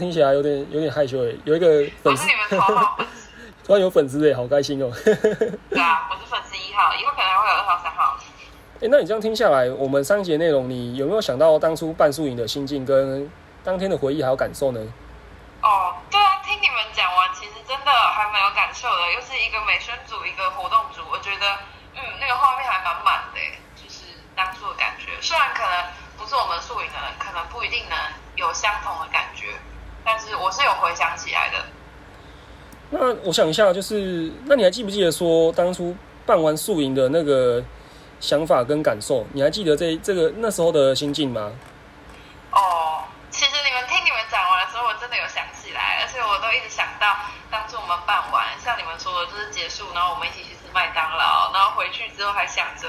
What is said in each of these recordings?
听起来有点有点害羞哎，有一个粉丝。突然有粉丝哎，好开心哦。对啊，我是粉丝一号，以后可能会有二号、三号。哎，那你这样听下来，我们三节内容，你有没有想到当初办素影的心境跟当天的回忆还有感受呢？哦，对啊，听你们讲完，其实真的还蛮有感受的。又是一个美宣组，一个活动组，我觉得，嗯，那个画面还蛮满的，就是当初的感觉。虽然可能不是我们素影的人，可能不一定能有相同的感觉，但是我是有回想起来的。那我想一下，就是那你还记不记得说当初办完宿营的那个想法跟感受？你还记得这这个那时候的心境吗？哦，其实你们听你们讲完的时候，我真的有想起来，而且我都一直想到当初我们办完，像你们说的，就是结束，然后我们一起去吃麦当劳，然后回去之后还想着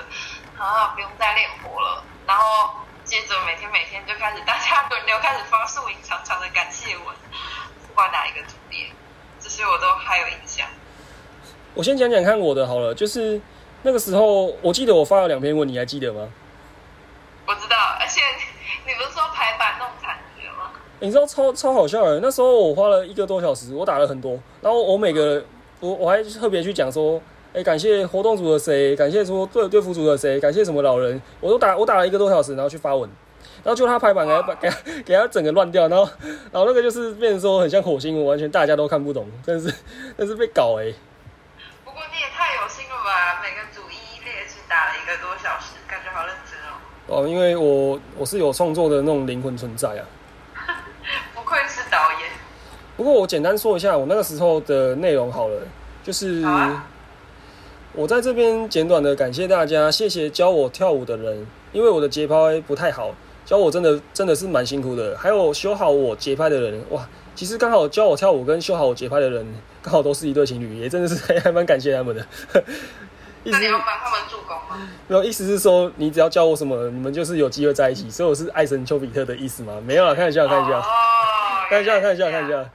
啊，不用再练活了，然后接着每天每天就开始大家轮流开始发素影长长的感谢文，不管哪一个组别，这些我都还有印象。我先讲讲看我的好了，就是那个时候，我记得我发了两篇文，你还记得吗？我知道，而且你不是说排版弄残局了吗？你知道超超好笑的，那时候我花了一个多小时，我打了很多，然后我每个我我还特别去讲说，哎，感谢活动组的谁，感谢说队队服组的谁，感谢什么老人，我都打我打了一个多小时，然后去发文，然后就他排版给他给他给他整个乱掉，然后然后那个就是变成说很像火星，完全大家都看不懂，真是真是被搞哎。不过你也太有心了吧，每个组一一列只打了一个多小时，感觉好认真哦。哦，因为我我是有创作的那种灵魂存在啊。不愧是导演。不过我简单说一下我那个时候的内容好了，就是啊我在这边简短的感谢大家，谢谢教我跳舞的人，因为我的节拍不太好，教我真的真的是蛮辛苦的。还有修好我节拍的人，哇，其实刚好教我跳舞跟修好我节拍的人，刚好都是一对情侣，也真的是还还蛮感谢他们的。意思那你要帮他们助攻吗？没有意思是说，你只要教我什么，你们就是有机会在一起，所以我是爱神丘比特的意思吗？没有啦，开玩笑，开玩笑。哦，看一下，看一下，是这样看一。下。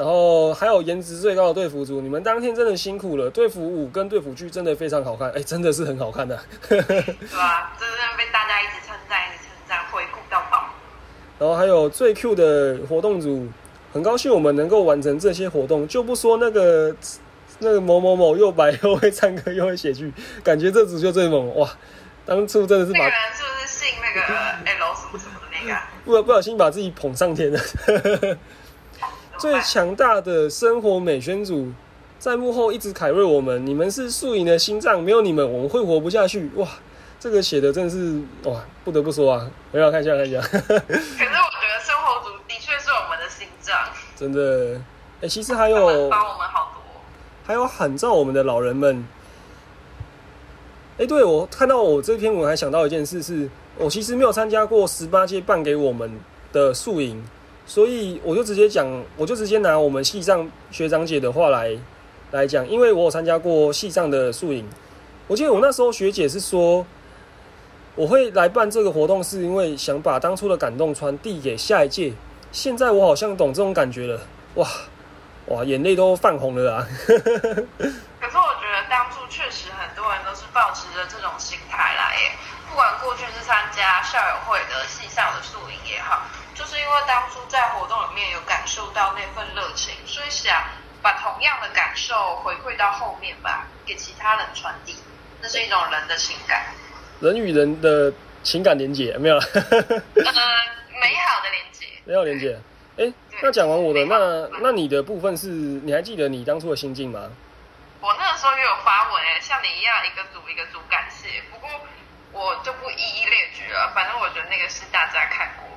然后还有颜值最高的队服组，你们当天真的辛苦了。队服五跟队服剧真的非常好看，哎，真的是很好看的、对啊？真的被大家一直称赞，一直称赞，回顾到爆。然后还有最 Q 的活动组，很高兴我们能够完成这些活动，就不说那个那个某某某又白又会唱歌又会写剧，感觉这组就最猛哇！当初真的是把那个人是不是姓那个 L 什么什么的那个啊？不不小心把自己捧上天了。最强大的生活美宣组在幕后一直凯瑞我们，你们是素营的心脏，没有你们我们会活不下去。哇，这个写的真的是哇，不得不说啊，我要看一下看一下，可是我觉得生活组的确是我们的心脏，真的。哎、其实还有帮我们好多。还有喊照我们的老人们。哎、对我看到我这篇文还想到一件事是，我其实没有参加过十八届办给我们的宿营，所以我就直接讲，我就直接拿我们系上学长姐的话来来讲，因为我有参加过系上的宿营，我记得我那时候学姐是说，我会来办这个活动，是因为想把当初的感动传递给下一届。现在我好像懂这种感觉了，哇哇，眼泪都泛红了啊！可是我觉得当初确实很多人都是抱持着这种心态来耶，不管过去是参加校友会的系上的宿营也好，就是因为当初在活动里面有感受到那份热情，所以想把同样的感受回馈到后面吧，给其他人传递，那是一种人的情感，人与人的情感连接没有了，呃，美好的连接。没有连接。哎、那讲完我的，那那你的部分是，你还记得你当初的心境吗？我那个时候也有发文诶，像你一样一个组一个组感谢，不过我就不一一列举了，反正我觉得那个是大家看过，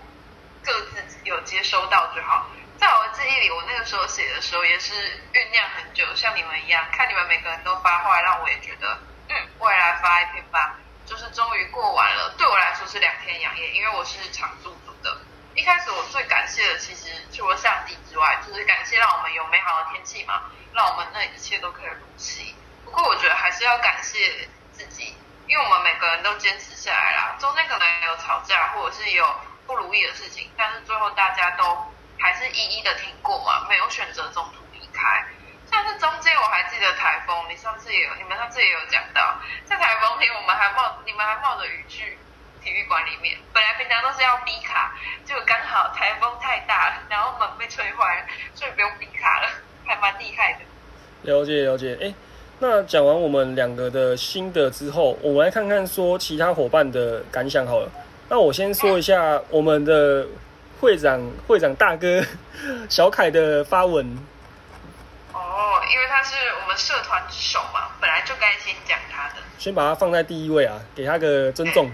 各自有接收到就好。在我的记忆里，我那个时候写的时候也是酝酿很久，像你们一样，看你们每个人都发话，让我也觉得，嗯，我也来发一篇吧。就是终于过完了，对我来说是两天两夜，因为我是常驻组的。一开始我最感谢的，其实除了相机之外，就是感谢让我们有美好的天气嘛，让我们那一切都可以如期。不过我觉得还是要感谢自己，因为我们每个人都坚持下来啦，中间可能有吵架或者是有不如意的事情，但是最后大家都还是一一的挺过嘛，没有选择中途离开。像是中间我还记得台风，你上次也有，你们上次也有讲到，在台风天我们还冒，你们还冒着雨去体育馆里面。本来平常都是要逼卡，结果刚好台风太大，然后门被吹坏了，所以不用逼卡了，还蛮厉害的。了解了解，哎，那讲完我们两个的心得之后，我们来看看说其他伙伴的感想好了。那我先说一下我们的会长会长大哥 小凯的发文。哦，因为他是我们社团之首嘛，本来就该先讲他的。先把他放在第一位啊，给他个尊重。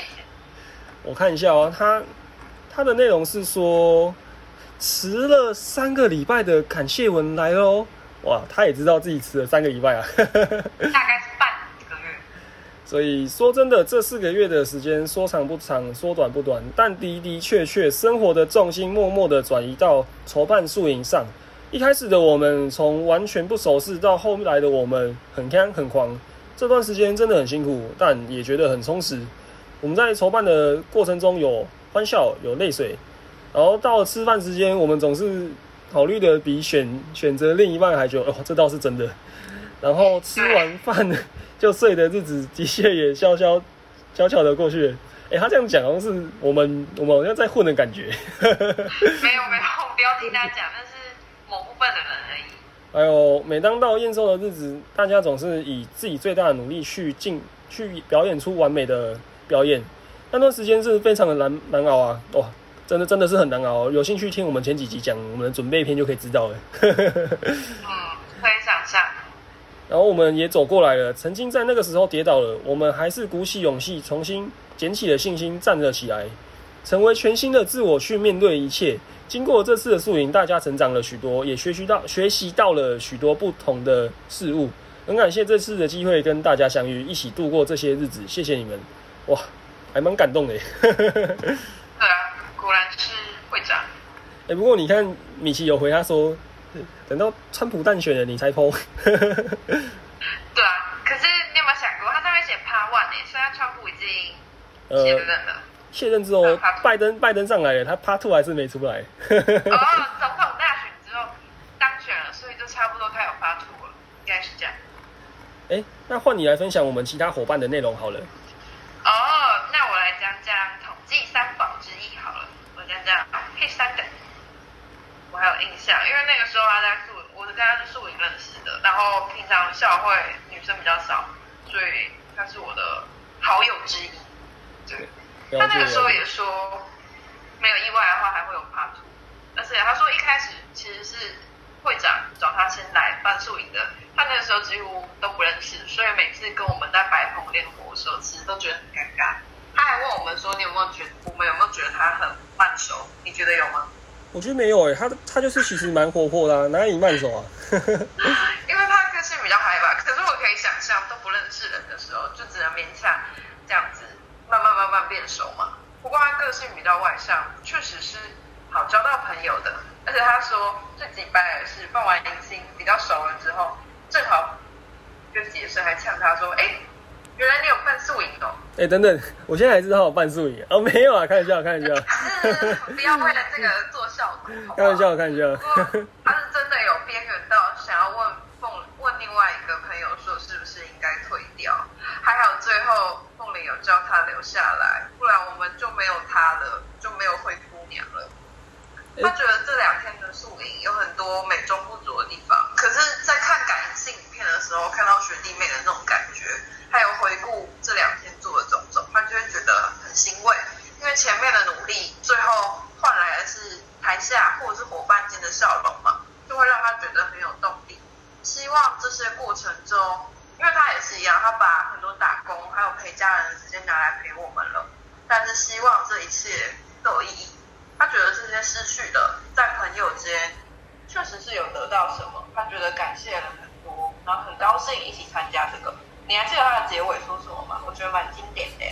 我看一下哦，他他的内容是说迟了三个礼拜的感谢文来喽。哇，他也知道自己迟了三个礼拜啊。大概是。所以说真的，这四个月的时间说长不长，说短不短，但的的确确，生活的重心默默的转移到筹办宿营上。一开始的我们从完全不熟悉，到后来的我们很干很狂，这段时间真的很辛苦，但也觉得很充实。我们在筹办的过程中有欢笑，有泪水，然后到了吃饭时间，我们总是考虑的比选选择另一半还久，哦，这倒是真的。然后吃完饭就睡的日子，的确也悄悄悄悄的过去。哎，他这样讲好像是我们我们好像在混的感觉。没 有没有，不要听他讲，那是。某部分的人而已。还有，每当到验收的日子，大家总是以自己最大的努力去进去表演出完美的表演。那段时间是非常的难难熬啊！哇，真的真的是很难熬。有兴趣听我们前几集讲我们的准备篇就可以知道了。然后我们也走过来了，曾经在那个时候跌倒了，我们还是鼓起勇气，重新捡起了信心，站了起来，成为全新的自我去面对一切。经过这次的宿营，大家成长了许多，也学习到学习到了许多不同的事物。很感谢这次的机会跟大家相遇，一起度过这些日子。谢谢你们，哇，还蛮感动的。对 啊，果然是会长。哎，不过你看米奇有回他说，等到川普当选了你才剖。对啊，可是你有没有想过，他上面写 Part One 呢？虽然川普已经卸任了。卸任之后，拜登拜登上来了，他 Part Two 还是没出来。哦，总统大选之后当选了，所以就差不多他有 Part Two 了，应该是这样。哎，那换你来分享我们其他伙伴的内容好了。哦，那我来讲讲统计三宝之一好了，我讲讲黑三等。我还有印象，因为那个时候他在宿，我是跟他是宿营认识的，然后平常校会女生比较少，所以他是我的好友之一。对。他那个时候也说，没有意外的话还会有 part two，而且他说一开始其实是会长找他先来办宿营的，他那个时候几乎都不认识，所以每次跟我们在白棚练活的时候，其实都觉得很尴尬。他还问我们说，你有没有觉我们有没有觉得他很慢熟？你觉得有吗？我觉得没有诶，他他就是其实蛮活泼的，哪里慢熟啊？因为他个性比较嗨吧，可是我可以想象，都不认识人的时候，就只能勉强这样子。慢慢慢慢变熟嘛。不过他个性比较外向，确实是好交到朋友的。而且他说最几拜的是放完迎新比较熟了之后，正好跟解释还呛他说：“哎，原来你有办宿影哦。”哎，等等，我现在才知道我办宿营哦，没有啊，开玩笑，开玩笑。不要为了这个做效果，开玩笑，开玩笑。他是真的有边缘到想要问凤问另外一个朋友说是不是应该退掉，还好最后凤玲。有叫他留下来，不然我们就没有他了，就没有灰姑娘了。他觉得这两天的宿营有很多美中不足的地方，可是，在看感性影片的时候，看到学弟妹的那种感觉，还有回顾这两天做的种种，他就会觉得很欣慰，因为前面的努力，最后换来的是台下或者是伙伴间的笑容嘛，就会让他觉得很有动力。希望这些过程中。因为他也是一样，他把很多打工还有陪家人的时间拿来陪我们了。但是希望这一切都有意义。他觉得这些失去的，在朋友间确实是有得到什么。他觉得感谢了很多，然后很高兴一起参加这个。你还记得他的结尾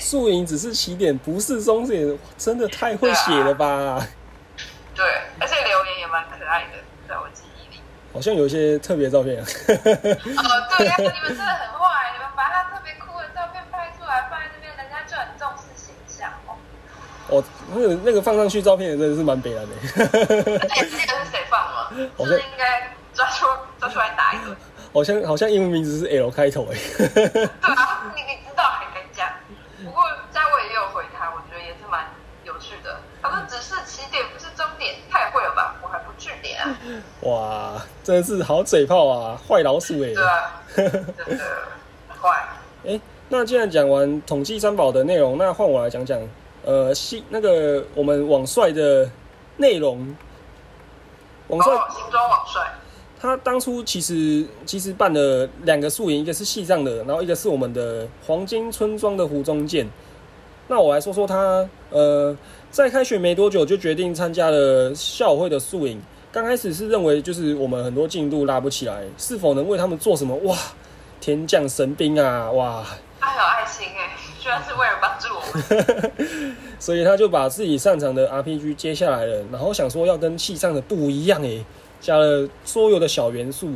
宿营只是起点，不是终点，真的太会写了吧？对，而且留言也蛮可爱的，在我记忆里。好像有一些特别照片啊。哦，对呀，你们真的很坏，你们把他特别酷的照片拍出来放在那边，人家就很重视形象哦。哦，那个那个放上去照片真的是蛮悲哀的。你记得是谁放吗？是应该抓出抓出来打一个。好像好像英文名字是 L 开头哎。对啊，你你知道还敢讲？不过嘉伟也有回他，我觉得也是蛮有趣的。他说只是起点不是终点，太会了吧？我还不据点啊。哇，真的是好嘴炮啊，坏老鼠哎。对啊，真的坏。哎，那既然讲完统计三宝的内容，那换我来讲讲，呃，系那个我们网帅的内容。网帅，新装网帅。他当初其实其实办了两个宿营，一个是西藏的，然后一个是我们的黄金村庄的湖中剑。那我来说说他，呃，在开学没多久就决定参加了校友会的宿营。刚开始是认为就是我们很多进度拉不起来，是否能为他们做什么？哇，天降神兵啊！哇，他有爱心哎，居然是为了帮助我们。所以他就把自己擅长的 RPG 接下来了，然后想说要跟戏上的不一样哎。加了所有的小元素，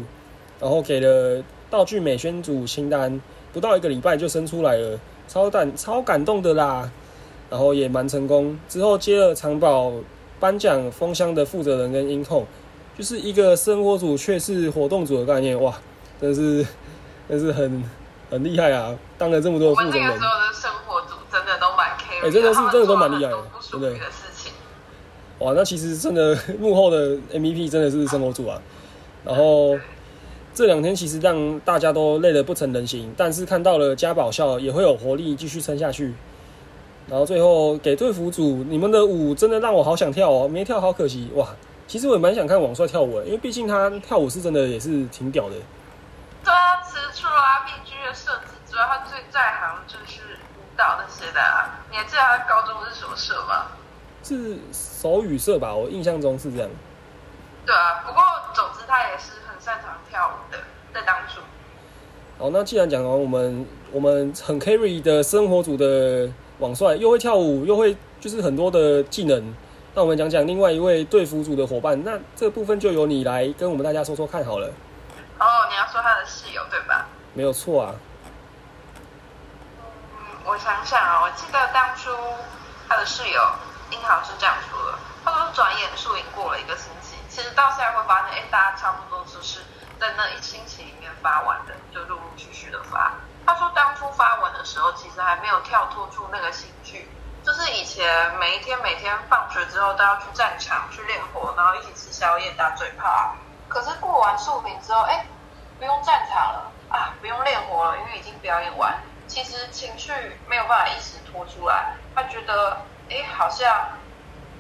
然后给了道具美宣组清单，不到一个礼拜就生出来了，超感超感动的啦！然后也蛮成功。之后接了长宝颁奖封箱的负责人跟音控，就是一个生活组却是活动组的概念，哇，真是真是很很厉害啊！当了这么多的负责人，所有的生活组真的都蛮 care，哎，真的是真的都蛮厉害的，真的。哇，那其实真的幕后的 MVP 真的是生活组啊。然后这两天其实让大家都累得不成人形，但是看到了家宝笑也会有活力继续撑下去。然后最后给队服组，你们的舞真的让我好想跳哦，没跳好可惜哇。其实我也蛮想看网帅跳舞，因为毕竟他跳舞是真的也是挺屌的。对啊，其实除了 RPG 的设计之外，他最在行就是舞蹈那些的。你还记得他高中是什么社吗？是手语社吧，我印象中是这样。对啊，不过总之他也是很擅长跳舞的，在当初。好，那既然讲完我们我们很 carry 的生活组的网帅，又会跳舞，又会就是很多的技能，那我们讲讲另外一位队服组的伙伴，那这个部分就由你来跟我们大家说说看好了。哦，你要说他的室友对吧？没有错啊。嗯，我想想啊，我记得当初他的室友。英豪是这样说的，他说转眼数营过了一个星期，其实到现在会发现，哎，大家差不多就是在那一星期里面发完的，就陆陆续续的发。他说当初发文的时候，其实还没有跳脱出那个兴趣，就是以前每一天每天放学之后都要去战场去练火，然后一起吃宵夜打嘴炮。可是过完宿营之后，哎，不用战场了啊，不用练火了，因为已经表演完，其实情绪没有办法一时拖出来，他觉得。哎，好像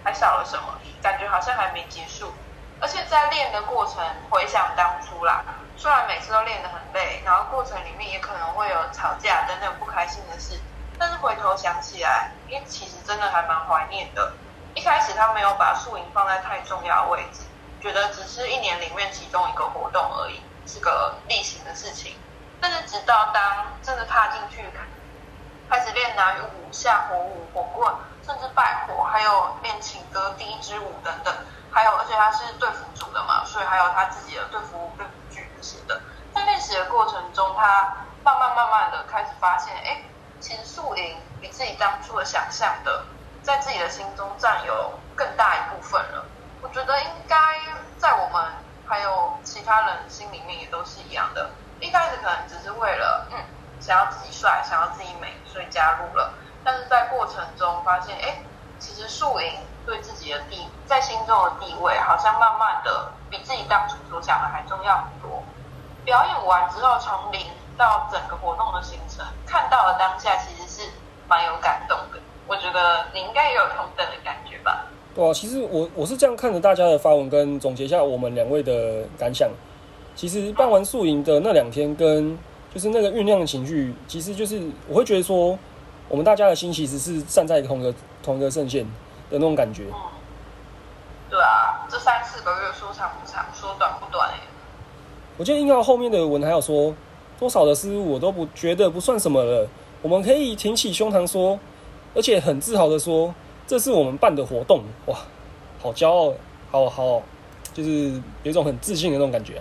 还少了什么，感觉好像还没结束。而且在练的过程，回想当初啦，虽然每次都练得很累，然后过程里面也可能会有吵架等等不开心的事，但是回头想起来，因为，其实真的还蛮怀念的。一开始他没有把宿营放在太重要位置，觉得只是一年里面其中一个活动而已，是个例行的事情。但是直到当真的踏进去，开始练南舞、下火舞、火棍。甚至拜火，还有练情歌、第一支舞等等，还有而且他是队服组的嘛，所以还有他自己的队服队服剧这些的。在练习的过程中，他慢慢慢慢的开始发现，哎，其实树林比自己当初的想象的，在自己的心中占有更大一部分了。我觉得应该在我们还有其他人心里面也都是一样的。一开始可能只是为了，嗯，想要自己帅，想要自己美，所以加入了。但是在过程中发现，哎，其实树影对自己的地在心中的地位，好像慢慢的比自己当初所想的还重要很多。表演完之后，从零到整个活动的行程，看到了当下，其实是蛮有感动的。我觉得你应该也有同等的感觉吧？对啊，其实我我是这样看着大家的发文，跟总结一下我们两位的感想。其实办完宿营的那两天，跟就是那个酝酿的情绪，其实就是我会觉得说。我们大家的心其实是站在同一个同一个阵线的那种感觉。对啊，这三四个月说长不长，说短不短哎。我记得英豪后面的文还有说，多少的失误我都不觉得不算什么了。我们可以挺起胸膛说，而且很自豪的说，这是我们办的活动，哇，好骄傲，好好，就是有一种很自信的那种感觉。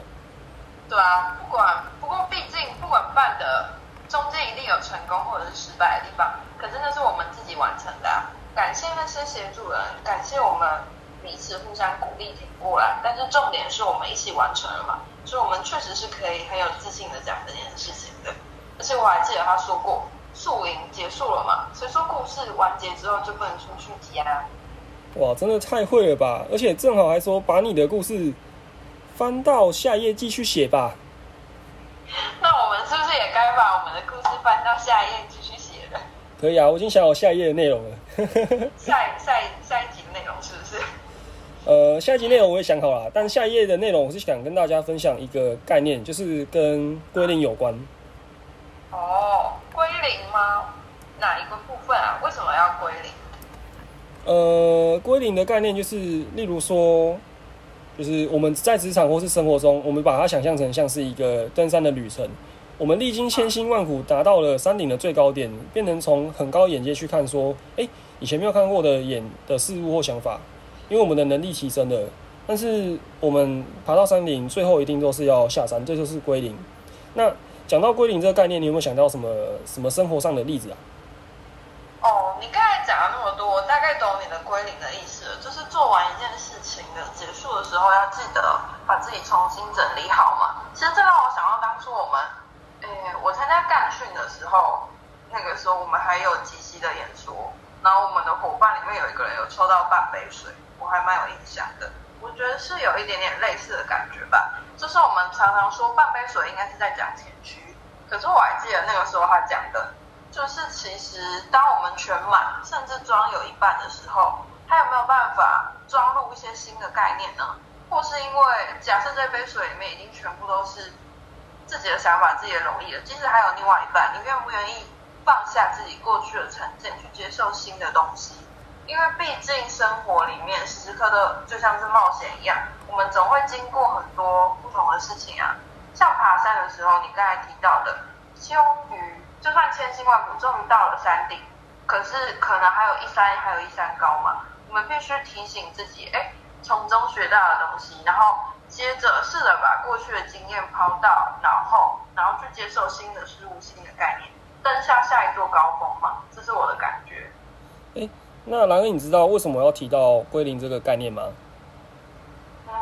对啊，不管不过毕竟不管办的。中间一定有成功或者是失败的地方，可是那是我们自己完成的。感谢那些协助人，感谢我们彼此互相鼓励挺过来。但是重点是我们一起完成了嘛，所以我们确实是可以很有自信的讲这件事情的。而且我还记得他说过，宿营结束了嘛，所以说故事完结之后就不能出续集啊。哇，真的太会了吧！而且正好还说把你的故事翻到下一页继续写吧。那我们是不是也该把我们的故事翻到下一页继？可以啊，我已经想好下一页的内容了。下一下一下一集的内容是不是？呃，下一集内容我也想好了，但下一页的内容我是想跟大家分享一个概念，就是跟归零有关。哦，归零吗？哪一个部分啊？为什么要归零？呃，归零的概念就是，例如说，就是我们在职场或是生活中，我们把它想象成像是一个登山的旅程。我们历经千辛万苦，达到了山顶的最高点，变成从很高眼界去看，说，哎，以前没有看过的眼的事物或想法，因为我们的能力提升了。但是我们爬到山顶，最后一定都是要下山，这就是归零。那讲到归零这个概念，你有没有想到什么什么生活上的例子啊？哦，你刚才讲了那么多，我大概懂你的归零的意思了，就是做完一件事情的结束的时候，要记得把自己重新整理好嘛。其实这让我想到当初我们，诶，我参加干训的时候，那个时候我们还有即席的演说，然后我们的伙伴里面有一个人有抽到半杯水，我还蛮有印象的。我觉得是有一点点类似的感觉吧，就是我们常常说半杯水应该是在讲前驱，可是我还记得那个时候他讲的。就是其实，当我们全满，甚至装有一半的时候，他有没有办法装入一些新的概念呢？或是因为假设这杯水里面已经全部都是自己的想法、自己的容易了，即使还有另外一半，你愿不愿意放下自己过去的成见，去接受新的东西？因为毕竟生活里面时刻刻就像是冒险一样，我们总会经过很多不同的事情啊。像爬山的时候，你刚才提到的，终于。就算千辛万苦终于到了山顶，可是可能还有一山还有一山高嘛。我们必须提醒自己，哎，从中学到的东西，然后接着试着把过去的经验抛到脑后，然后去接受新的事物、新的概念，登下下一座高峰嘛。这是我的感觉。哎，那兰哥，你知道为什么要提到归零这个概念吗？嗯，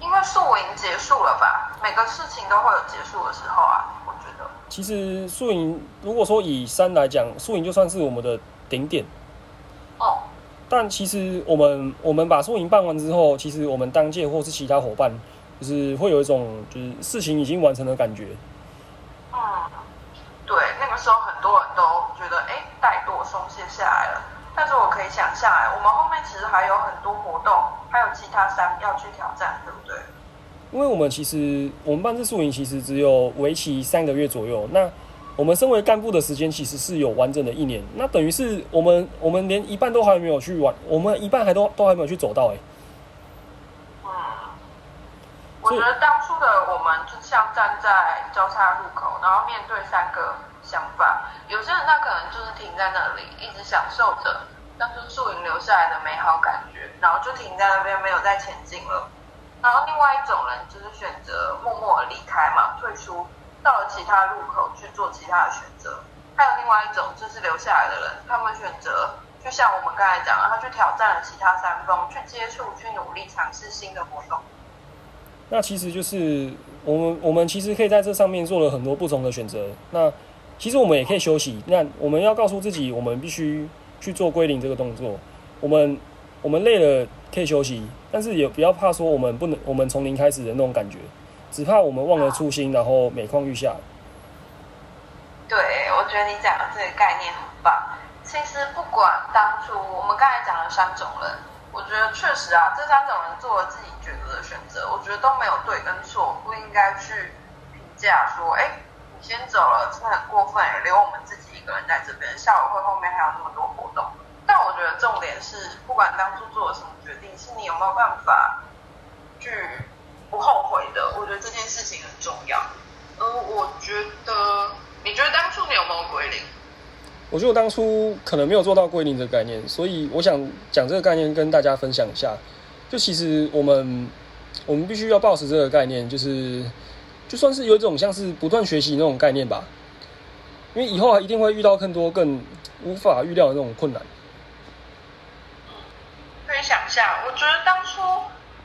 因为宿营结束了吧？每个事情都会有结束的时候啊。我觉得其实宿营，如果说以山来讲，宿营就算是我们的顶点。哦。但其实我们我们把宿营办完之后，其实我们当届或是其他伙伴，就是会有一种就是事情已经完成的感觉。嗯，对，那个时候很多人都觉得哎，怠惰松懈下来了。但是我可以想象，哎，我们后面其实还有很多活动，还有其他山要去挑战，对不对？因为我们其实，我们办这宿营其实只有为期三个月左右。那我们身为干部的时间其实是有完整的一年。那等于是我们，我们连一半都还没有去完，我们一半还都都还没有去走到。哎，嗯，我觉得当初的我们就像站在交叉路口，然后面对三个想法。有些人他可能就是停在那里，一直享受着当初宿营留下来的美好感觉，然后就停在那边，没有再前进了。然后另外一种人就是选择默默离开嘛，退出，到了其他路口去做其他的选择。还有另外一种就是留下来的人，他们选择就像我们刚才讲，他去挑战了其他山峰，去接触，去努力尝试新的活动。那其实就是我们，我们其实可以在这上面做了很多不同的选择。那其实我们也可以休息。那我们要告诉自己，我们必须去做归零这个动作。我们我们累了。可以休息，但是也不要怕说我们不能，我们从零开始的那种感觉，只怕我们忘了初心，然后每况愈下。对，我觉得你讲的这个概念很棒。其实不管当初我们刚才讲了三种人，我觉得确实啊，这三种人做了自己抉择的选择，我觉得都没有对跟错，不应该去评价说，哎，你先走了，真的很过分，留我们自己一个人在这边，下午会后面还有那么多活动。但我觉得重点是，不管当初做了什么决定，是你有没有办法去不后悔的。我觉得这件事情很重要。呃，我觉得，你觉得当初你有没有归零？我觉得我当初可能没有做到归零的概念，所以我想讲这个概念跟大家分享一下。就其实我们，我们必须要保持这个概念，就是就算是有一种像是不断学习那种概念吧。因为以后一定会遇到更多更无法预料的那种困难。可以想象，我觉得当初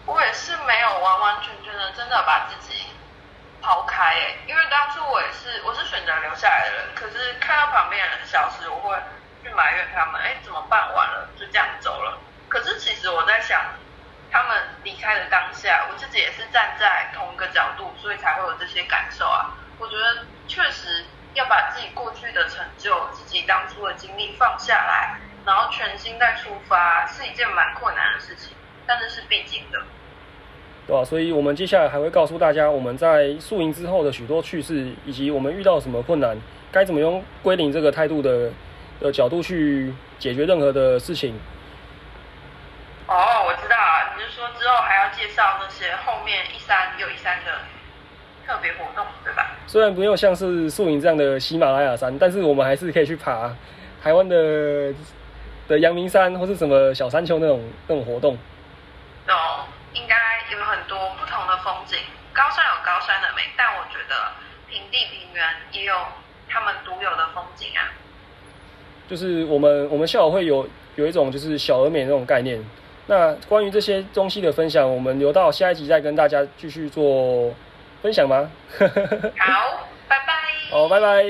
我也是没有完完全真的把自己抛开诶，因为当初我也是我是选择留下来的人，可是看到旁边的人消失，我会去埋怨他们，哎，怎么办完了就这样走了？可是其实我在想，他们离开的当下，我自己也是站在同一个角度，所以才会有这些感受啊。我觉得确实要把自己过去的成就、自己当初的经历放下来，然后全心再出发，是一件蛮困难的事情，但是是必经的。对吧？所以我们接下来还会告诉大家，我们在宿营之后的许多趣事，以及我们遇到什么困难，该怎么用归零这个态度的的角度去解决任何的事情。哦，我知道啊，你是说之后还要介绍那些后面一山又一山的特别活动，对吧？虽然没有像是宿营这样的喜马拉雅山，但是我们还是可以去爬台湾的的阳明山或是什么小山丘那种那种活动。懂，应该有很多不同的风景。高山有高山的美，但我觉得平地平原也有他们独有的风景啊。就是我们我们校友会有有一种就是小而美那种概念。那关于这些东西的分享，我们留到下一集再跟大家继续做分享吗？好，拜拜。好，拜拜。